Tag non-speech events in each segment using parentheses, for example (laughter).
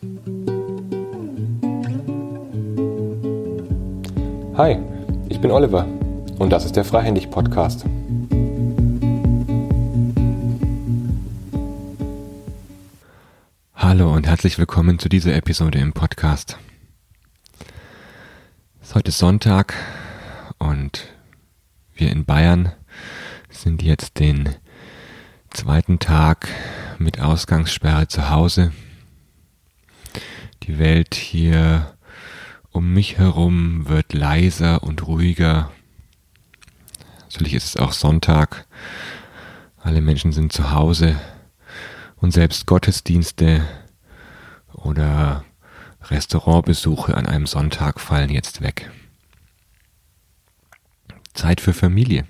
Hi, ich bin Oliver und das ist der Freihändig Podcast. Hallo und herzlich willkommen zu dieser Episode im Podcast. Es ist heute Sonntag und wir in Bayern sind jetzt den zweiten Tag mit Ausgangssperre zu Hause. Die Welt hier um mich herum wird leiser und ruhiger. Natürlich ist es auch Sonntag. Alle Menschen sind zu Hause und selbst Gottesdienste oder Restaurantbesuche an einem Sonntag fallen jetzt weg. Zeit für Familie.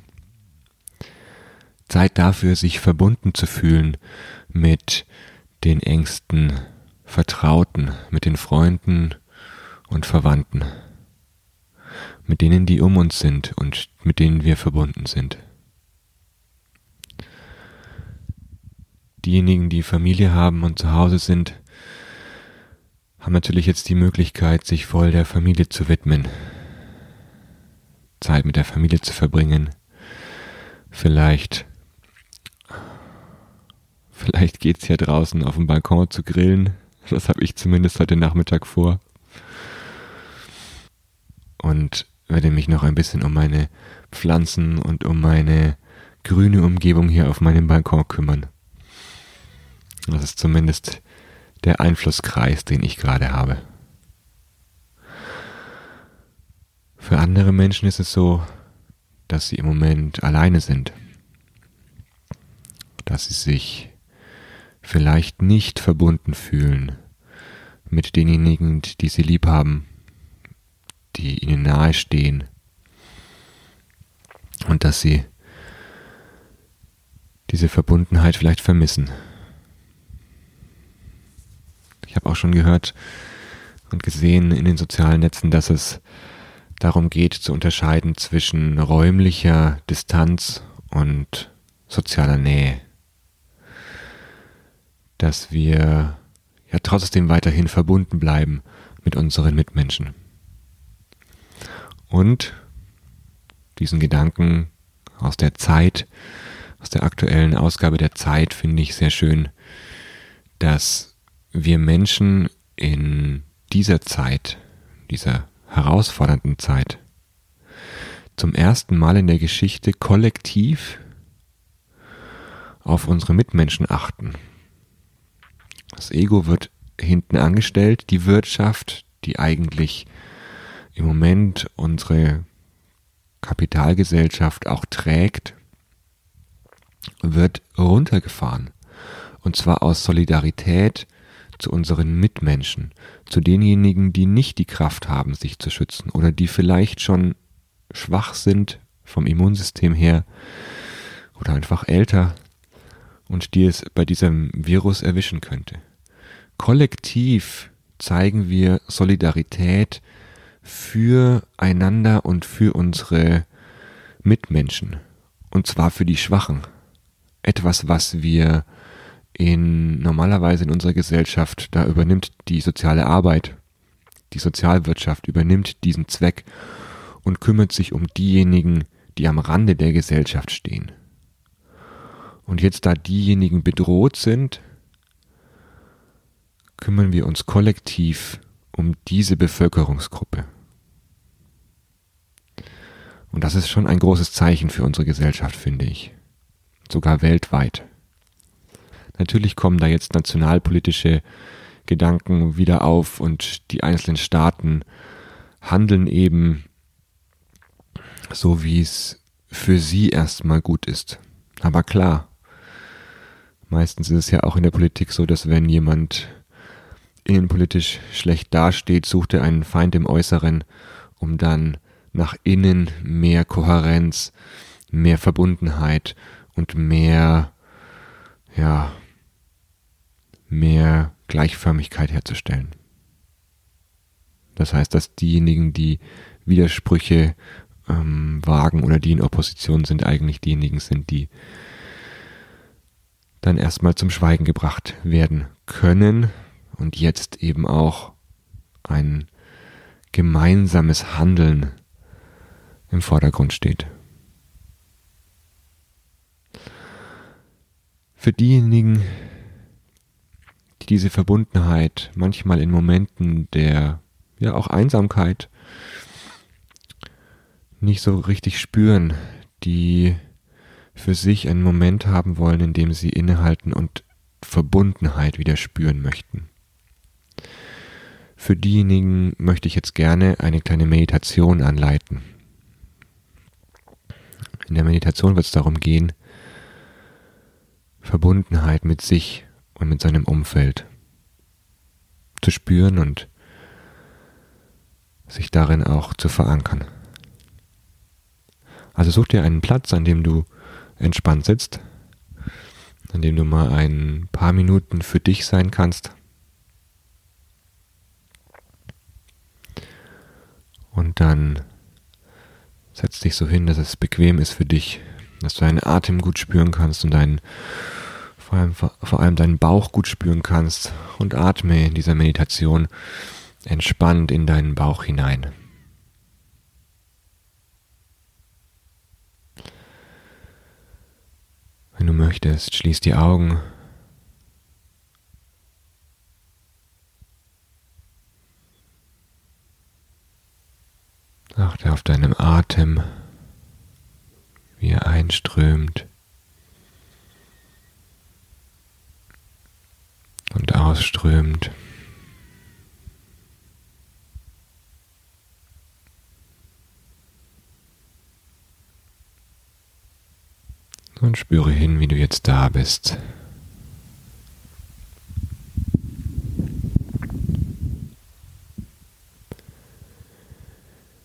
Zeit dafür, sich verbunden zu fühlen mit den engsten Vertrauten, mit den Freunden und Verwandten, mit denen, die um uns sind und mit denen wir verbunden sind. Diejenigen, die Familie haben und zu Hause sind, haben natürlich jetzt die Möglichkeit, sich voll der Familie zu widmen, Zeit mit der Familie zu verbringen, vielleicht Vielleicht geht's ja draußen auf dem Balkon zu grillen. (laughs) Das habe ich zumindest heute Nachmittag vor. Und werde mich noch ein bisschen um meine Pflanzen und um meine grüne Umgebung hier auf meinem Balkon kümmern. Das ist zumindest der Einflusskreis, den ich gerade habe. Für andere Menschen ist es so, dass sie im Moment alleine sind, dass sie sich vielleicht nicht verbunden fühlen mit denjenigen, die sie lieb haben, die ihnen nahestehen und dass sie diese Verbundenheit vielleicht vermissen. Ich habe auch schon gehört und gesehen in den sozialen Netzen, dass es darum geht zu unterscheiden zwischen räumlicher Distanz und sozialer Nähe. Dass wir ja trotzdem weiterhin verbunden bleiben mit unseren Mitmenschen. Und diesen Gedanken aus der Zeit, aus der aktuellen Ausgabe der Zeit finde ich sehr schön, dass wir Menschen in dieser Zeit, dieser herausfordernden Zeit, zum ersten Mal in der Geschichte kollektiv auf unsere Mitmenschen achten. Das Ego wird hinten angestellt, die Wirtschaft, die eigentlich im Moment unsere Kapitalgesellschaft auch trägt, wird runtergefahren. Und zwar aus Solidarität zu unseren Mitmenschen, zu denjenigen, die nicht die Kraft haben, sich zu schützen oder die vielleicht schon schwach sind vom Immunsystem her oder einfach älter und die es bei diesem Virus erwischen könnte. Kollektiv zeigen wir Solidarität füreinander und für unsere Mitmenschen. Und zwar für die Schwachen. Etwas, was wir in normalerweise in unserer Gesellschaft, da übernimmt die soziale Arbeit, die Sozialwirtschaft übernimmt diesen Zweck und kümmert sich um diejenigen, die am Rande der Gesellschaft stehen. Und jetzt, da diejenigen bedroht sind, kümmern wir uns kollektiv um diese Bevölkerungsgruppe. Und das ist schon ein großes Zeichen für unsere Gesellschaft, finde ich. Sogar weltweit. Natürlich kommen da jetzt nationalpolitische Gedanken wieder auf und die einzelnen Staaten handeln eben so, wie es für sie erstmal gut ist. Aber klar, meistens ist es ja auch in der Politik so, dass wenn jemand innenpolitisch schlecht dasteht, sucht er einen Feind im Äußeren, um dann nach innen mehr Kohärenz, mehr Verbundenheit und mehr, ja, mehr Gleichförmigkeit herzustellen. Das heißt, dass diejenigen, die Widersprüche ähm, wagen oder die in Opposition sind, eigentlich diejenigen sind, die dann erstmal zum Schweigen gebracht werden können und jetzt eben auch ein gemeinsames Handeln im Vordergrund steht. Für diejenigen, die diese Verbundenheit manchmal in Momenten der ja auch Einsamkeit nicht so richtig spüren, die für sich einen Moment haben wollen, in dem sie innehalten und Verbundenheit wieder spüren möchten. Für diejenigen möchte ich jetzt gerne eine kleine Meditation anleiten. In der Meditation wird es darum gehen, Verbundenheit mit sich und mit seinem Umfeld zu spüren und sich darin auch zu verankern. Also such dir einen Platz, an dem du entspannt sitzt, an dem du mal ein paar Minuten für dich sein kannst. Und dann setz dich so hin, dass es bequem ist für dich, dass du deinen Atem gut spüren kannst und deinen, vor allem, vor allem deinen Bauch gut spüren kannst und atme in dieser Meditation entspannt in deinen Bauch hinein. Wenn du möchtest, schließ die Augen. Achte auf deinem Atem, wie er einströmt und ausströmt. Und spüre hin, wie du jetzt da bist.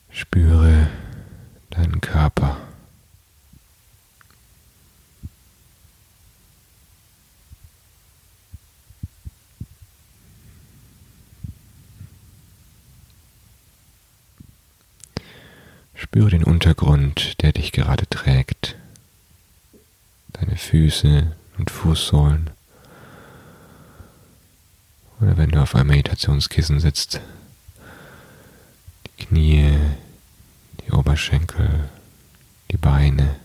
Spüre deinen Körper. Spüre den Untergrund, der dich gerade trägt deine Füße und Fußsohlen. Oder wenn du auf einem Meditationskissen sitzt, die Knie, die Oberschenkel, die Beine,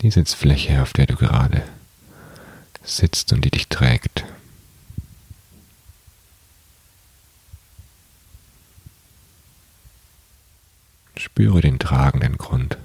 die Sitzfläche, auf der du gerade sitzt und die dich trägt. Spüre den tragenden Grund.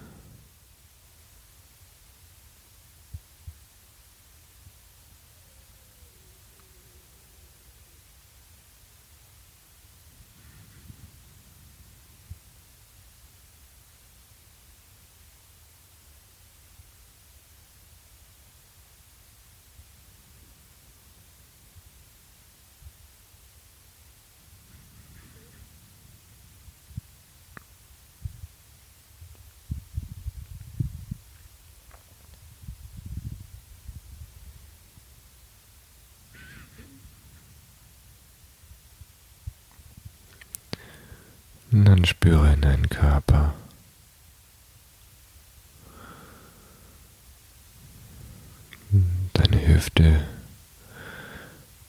Und dann spüre in deinen Körper. Deine Hüfte,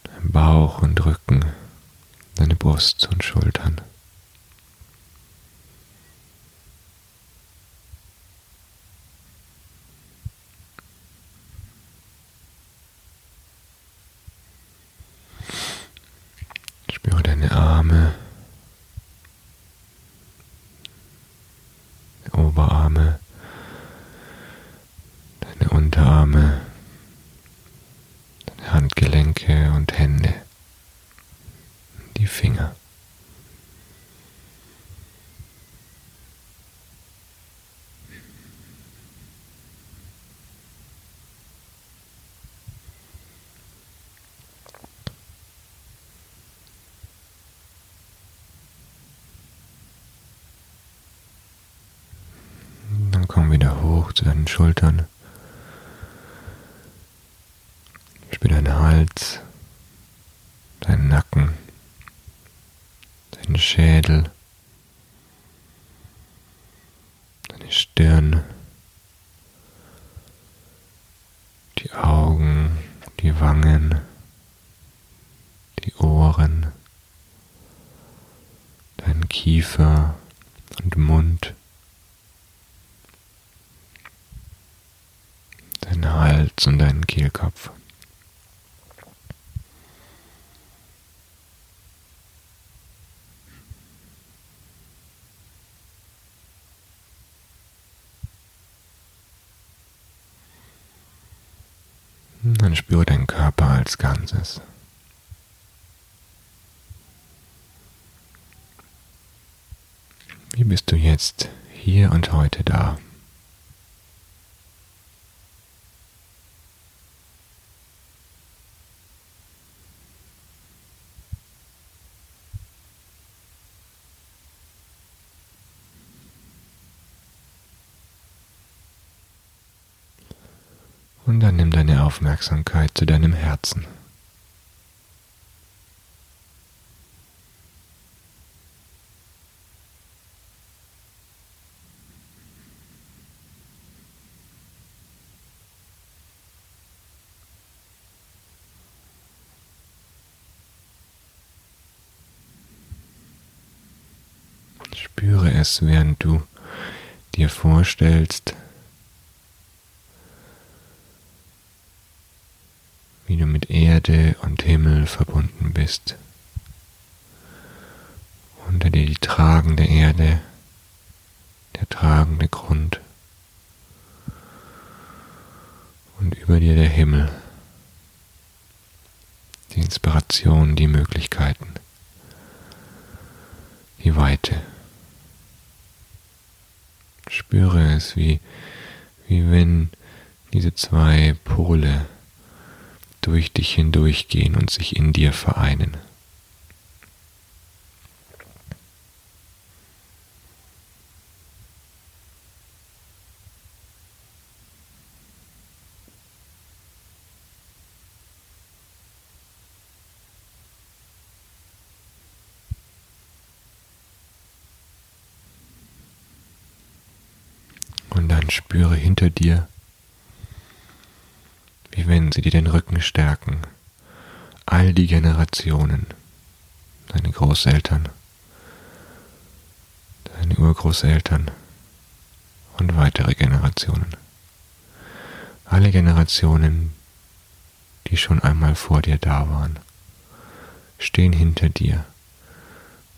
dein Bauch und Rücken, deine Brust und Schultern. Spüre deine Arme. Oberarme, deine Unterarme, deine Handgelenke und Hände, die Finger. Komm wieder hoch zu deinen Schultern. Spür deinen Hals, deinen Nacken, deinen Schädel, deine Stirn, die Augen, die Wangen, die Ohren, dein Kiefer und Mund, dein Hals und deinen Kehlkopf. Dann spüre deinen Körper als Ganzes. Wie bist du jetzt hier und heute da? Und dann nimm deine Aufmerksamkeit zu deinem Herzen. Spüre es, während du dir vorstellst, wie du mit Erde und Himmel verbunden bist. Unter dir die tragende Erde, der tragende Grund und über dir der Himmel, die Inspiration, die Möglichkeiten, die Weite. Spüre es, wie, wie wenn diese zwei Pole durch dich hindurchgehen und sich in dir vereinen. Und dann spüre hinter dir wenn sie dir den Rücken stärken. All die Generationen, deine Großeltern, deine Urgroßeltern und weitere Generationen. Alle Generationen, die schon einmal vor dir da waren, stehen hinter dir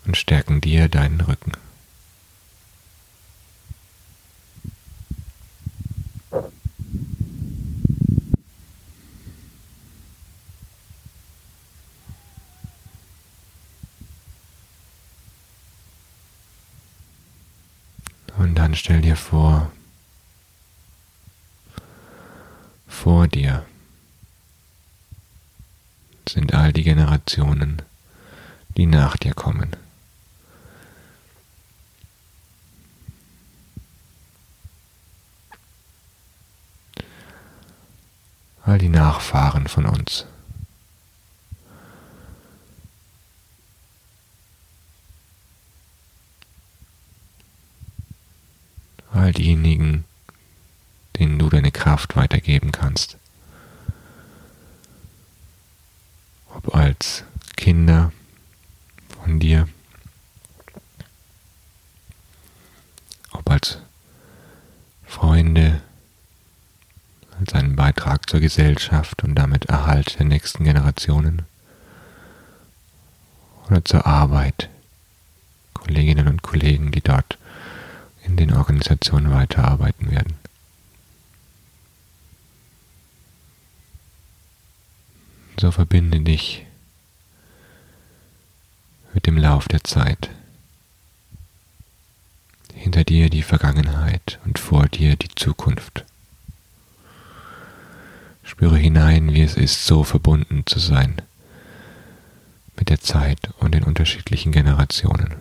und stärken dir deinen Rücken. Und dann stell dir vor, vor dir sind all die Generationen, die nach dir kommen. All die Nachfahren von uns. all diejenigen, denen du deine Kraft weitergeben kannst. Ob als Kinder von dir, ob als Freunde, als einen Beitrag zur Gesellschaft und damit Erhalt der nächsten Generationen oder zur Arbeit, Kolleginnen und Kollegen, die dort in den Organisationen weiterarbeiten werden. So verbinde dich mit dem Lauf der Zeit. Hinter dir die Vergangenheit und vor dir die Zukunft. Spüre hinein, wie es ist, so verbunden zu sein mit der Zeit und den unterschiedlichen Generationen.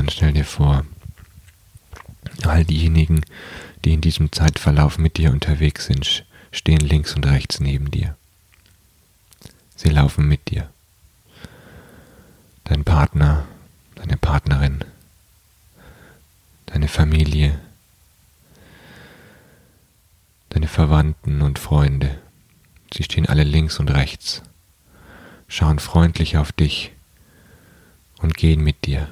Dann stell dir vor, all diejenigen, die in diesem Zeitverlauf mit dir unterwegs sind, stehen links und rechts neben dir. Sie laufen mit dir. Dein Partner, deine Partnerin, deine Familie, deine Verwandten und Freunde. Sie stehen alle links und rechts, schauen freundlich auf dich und gehen mit dir.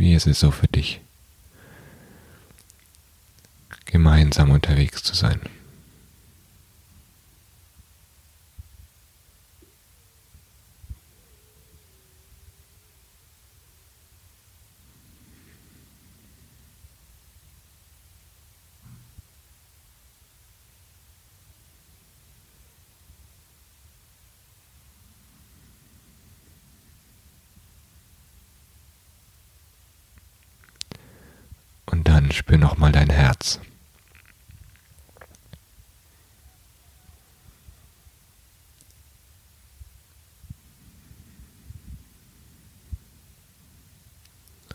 Wie ist es so für dich, gemeinsam unterwegs zu sein? Dann spür nochmal dein Herz.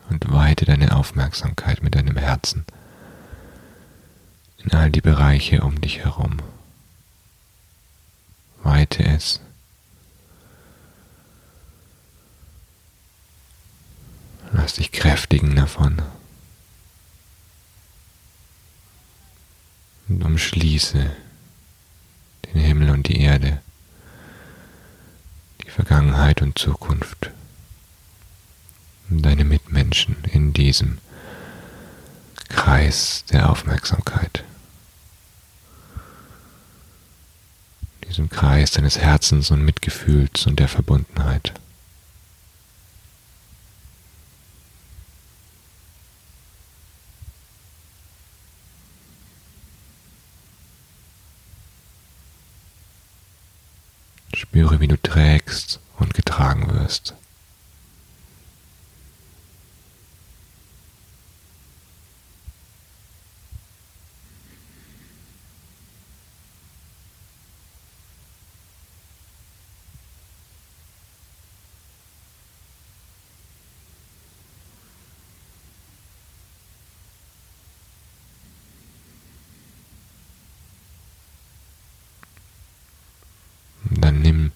Und weite deine Aufmerksamkeit mit deinem Herzen in all die Bereiche um dich herum. Weite es. Lass dich kräftigen davon. Und umschließe den Himmel und die Erde, die Vergangenheit und Zukunft und deine Mitmenschen in diesem Kreis der Aufmerksamkeit, diesem Kreis deines Herzens und Mitgefühls und der Verbundenheit. Spüre, wie du trägst und getragen wirst. dann nimm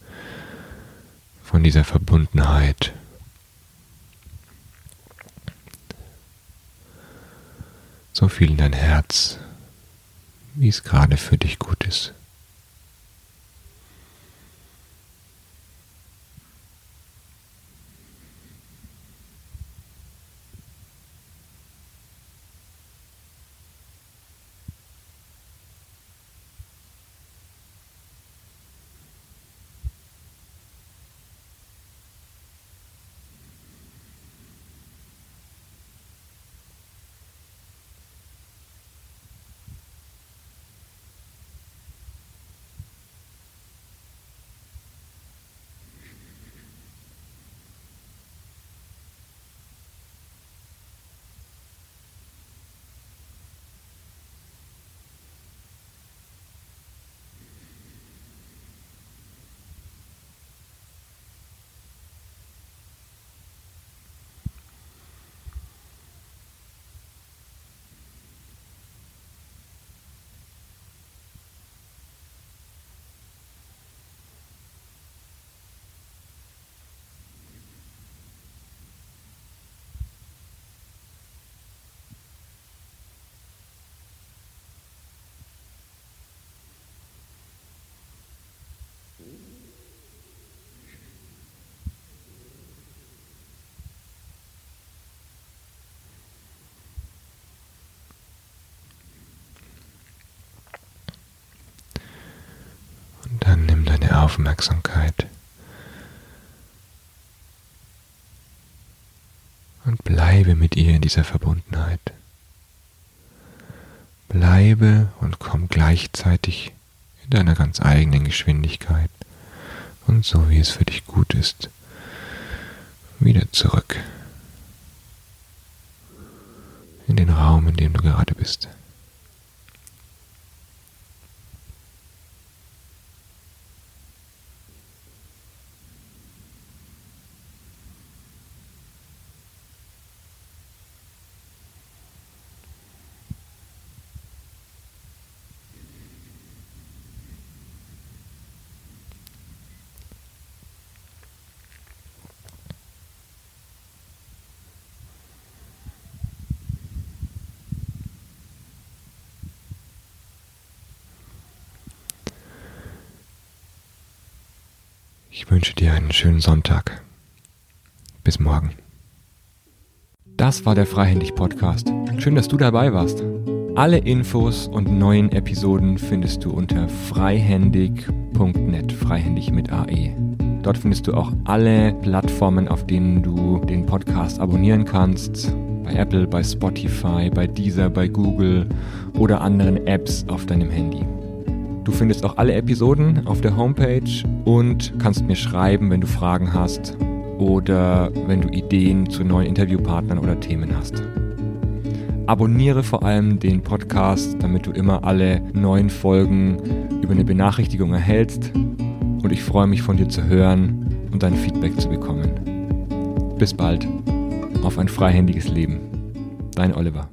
von dieser Verbundenheit so viel in dein Herz, wie es gerade für dich gut ist. Dann nimm deine Aufmerksamkeit und bleibe mit ihr in dieser Verbundenheit. Bleibe und komm gleichzeitig in deiner ganz eigenen Geschwindigkeit und so wie es für dich gut ist, wieder zurück in den Raum, in dem du gerade bist. Ich wünsche dir einen schönen Sonntag. Bis morgen. Das war der Freihändig Podcast. Schön, dass du dabei warst. Alle Infos und neuen Episoden findest du unter freihändig.net, freihändig mit AE. Dort findest du auch alle Plattformen, auf denen du den Podcast abonnieren kannst. Bei Apple, bei Spotify, bei Deezer, bei Google oder anderen Apps auf deinem Handy. Du findest auch alle Episoden auf der Homepage und kannst mir schreiben, wenn du Fragen hast oder wenn du Ideen zu neuen Interviewpartnern oder Themen hast. Abonniere vor allem den Podcast, damit du immer alle neuen Folgen über eine Benachrichtigung erhältst. Und ich freue mich von dir zu hören und dein Feedback zu bekommen. Bis bald. Auf ein freihändiges Leben. Dein Oliver.